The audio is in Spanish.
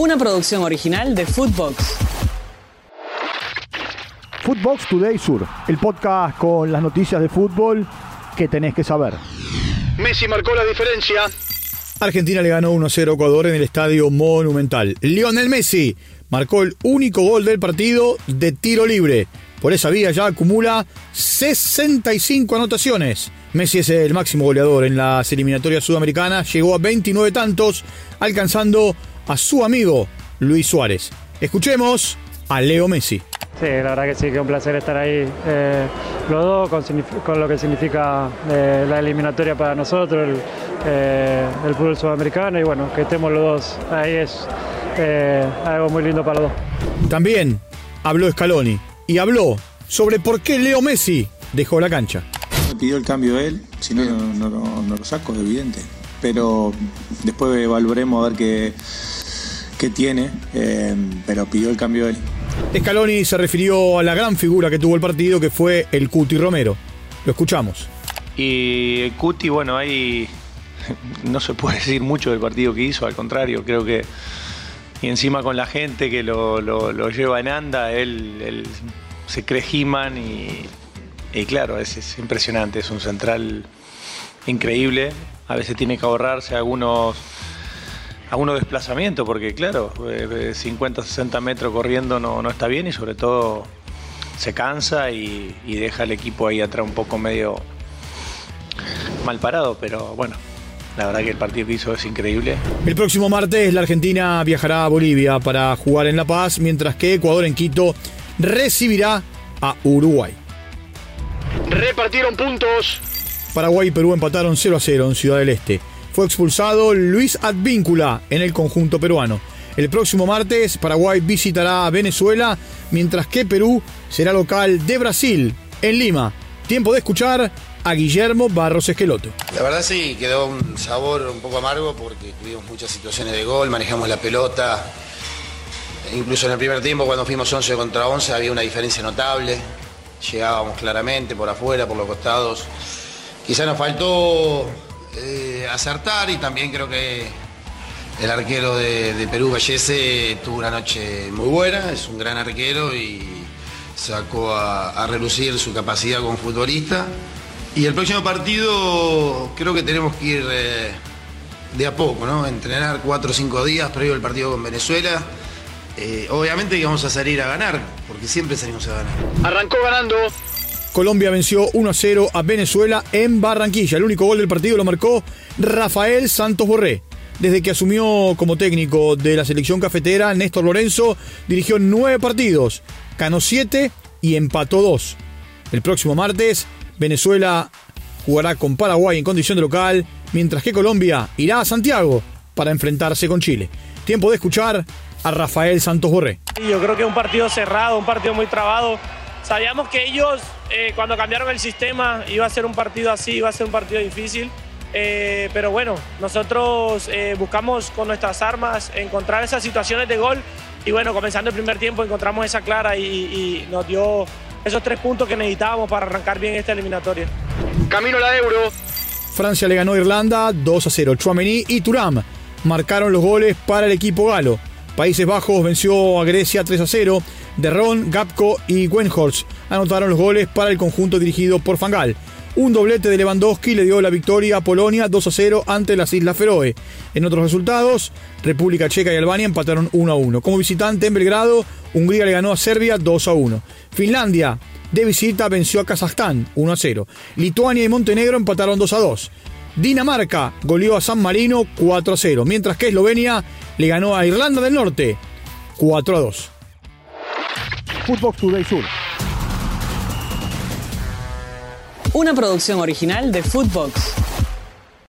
una producción original de Footbox. Footbox Today Sur, el podcast con las noticias de fútbol que tenés que saber. Messi marcó la diferencia. Argentina le ganó 1-0 a Ecuador en el Estadio Monumental. Lionel Messi marcó el único gol del partido de tiro libre. Por esa vía ya acumula 65 anotaciones. Messi es el máximo goleador en las eliminatorias sudamericanas, llegó a 29 tantos, alcanzando a su amigo Luis Suárez. Escuchemos a Leo Messi. Sí, la verdad que sí, que es un placer estar ahí eh, los dos con, lo que significa eh, la eliminatoria para nosotros, el, eh, el, fútbol sudamericano y bueno, que estemos los dos ahí es algo muy lindo para los dos. También habló Scaloni y habló sobre por qué Leo Messi dejó la cancha. Me pidió el cambio él, si no, no, no, lo saco, es evidente. Pero después evaluaremos a ver qué, qué tiene, pero pidió el cambio él. Scaloni se refirió a la gran figura que tuvo el partido, que fue el Cuti Romero. Lo escuchamos. Y el Cuti, bueno, ahí no se puede decir mucho del partido que hizo, al contrario, creo que. Y encima con la gente que lo, lleva en anda, él, se cree He-Man y, claro, es, es impresionante, es un central increíble. A veces tiene que ahorrarse algunos algunos desplazamientos, porque claro, 50, 60 metros corriendo no, no está bien y sobre todo se cansa y, deja al equipo ahí atrás un poco medio mal parado, pero bueno, la verdad que el partido que hizo es increíble. El próximo martes la Argentina viajará a Bolivia para jugar en La Paz, mientras que Ecuador en Quito recibirá a Uruguay. Repartieron puntos. Paraguay y Perú empataron 0 a 0 en Ciudad del Este fue expulsado Luis Advíncula en el conjunto peruano. El próximo martes Paraguay visitará a Venezuela, mientras que Perú será local de Brasil en Lima. Tiempo de escuchar a Guillermo Barros Esqueloto. La verdad sí, quedó un sabor un poco amargo porque tuvimos muchas situaciones de gol, manejamos la pelota. Incluso en el primer tiempo cuando fuimos 11 contra 11 había una diferencia notable. Llegábamos claramente por afuera, por los costados. Quizá nos faltó eh, acertar y también creo que el arquero de, Perú, Vallese, tuvo una noche muy buena, es un gran arquero y sacó a, relucir su capacidad como futbolista. Y el próximo partido creo que tenemos que ir eh, de a poco, ¿no? Entrenar cuatro o cinco días previo al partido con Venezuela. Eh, obviamente que vamos a salir a ganar, porque siempre salimos a ganar. Arrancó ganando Colombia venció 1 0 a Venezuela en Barranquilla. El único gol del partido lo marcó Rafael Santos Borré. Desde que asumió como técnico de la selección cafetera, Néstor Lorenzo dirigió nueve partidos, ganó siete y empató dos. El próximo martes, Venezuela jugará con Paraguay en condición de local, mientras que Colombia irá a Santiago para enfrentarse con Chile. Tiempo de escuchar a Rafael Santos Borré. Yo creo que es un partido cerrado, un partido muy trabado Sabíamos que ellos, eh, cuando cambiaron el sistema, iba a ser un partido así, iba a ser un partido difícil. Eh, pero bueno, nosotros eh, buscamos con nuestras armas encontrar esas situaciones de gol. Y bueno, comenzando el primer tiempo encontramos esa clara y, nos dio esos tres puntos que necesitábamos para arrancar bien esta eliminatoria. Camino a la Euro. Francia le ganó a Irlanda 2 a 0. Chouameni y Turam marcaron los goles para el equipo galo. Países Bajos venció a Grecia 3 a 0. Derron, Gapko y Wenhorst anotaron los goles para el conjunto dirigido por Fangal. Un doblete de Lewandowski le dio la victoria a Polonia 2 a 0 ante las Islas Feroe. En otros resultados, República Checa y Albania empataron 1 a 1. Como visitante en Belgrado, Hungría le ganó a Serbia 2 a 1. Finlandia de visita venció a Kazajstán 1 a 0. Lituania y Montenegro empataron 2 a 2. Dinamarca goleó a San Marino 4 a 0, mientras que Eslovenia le ganó a Irlanda del Norte 4 a 2. Footbox Today Sur. Una producción original de Footbox.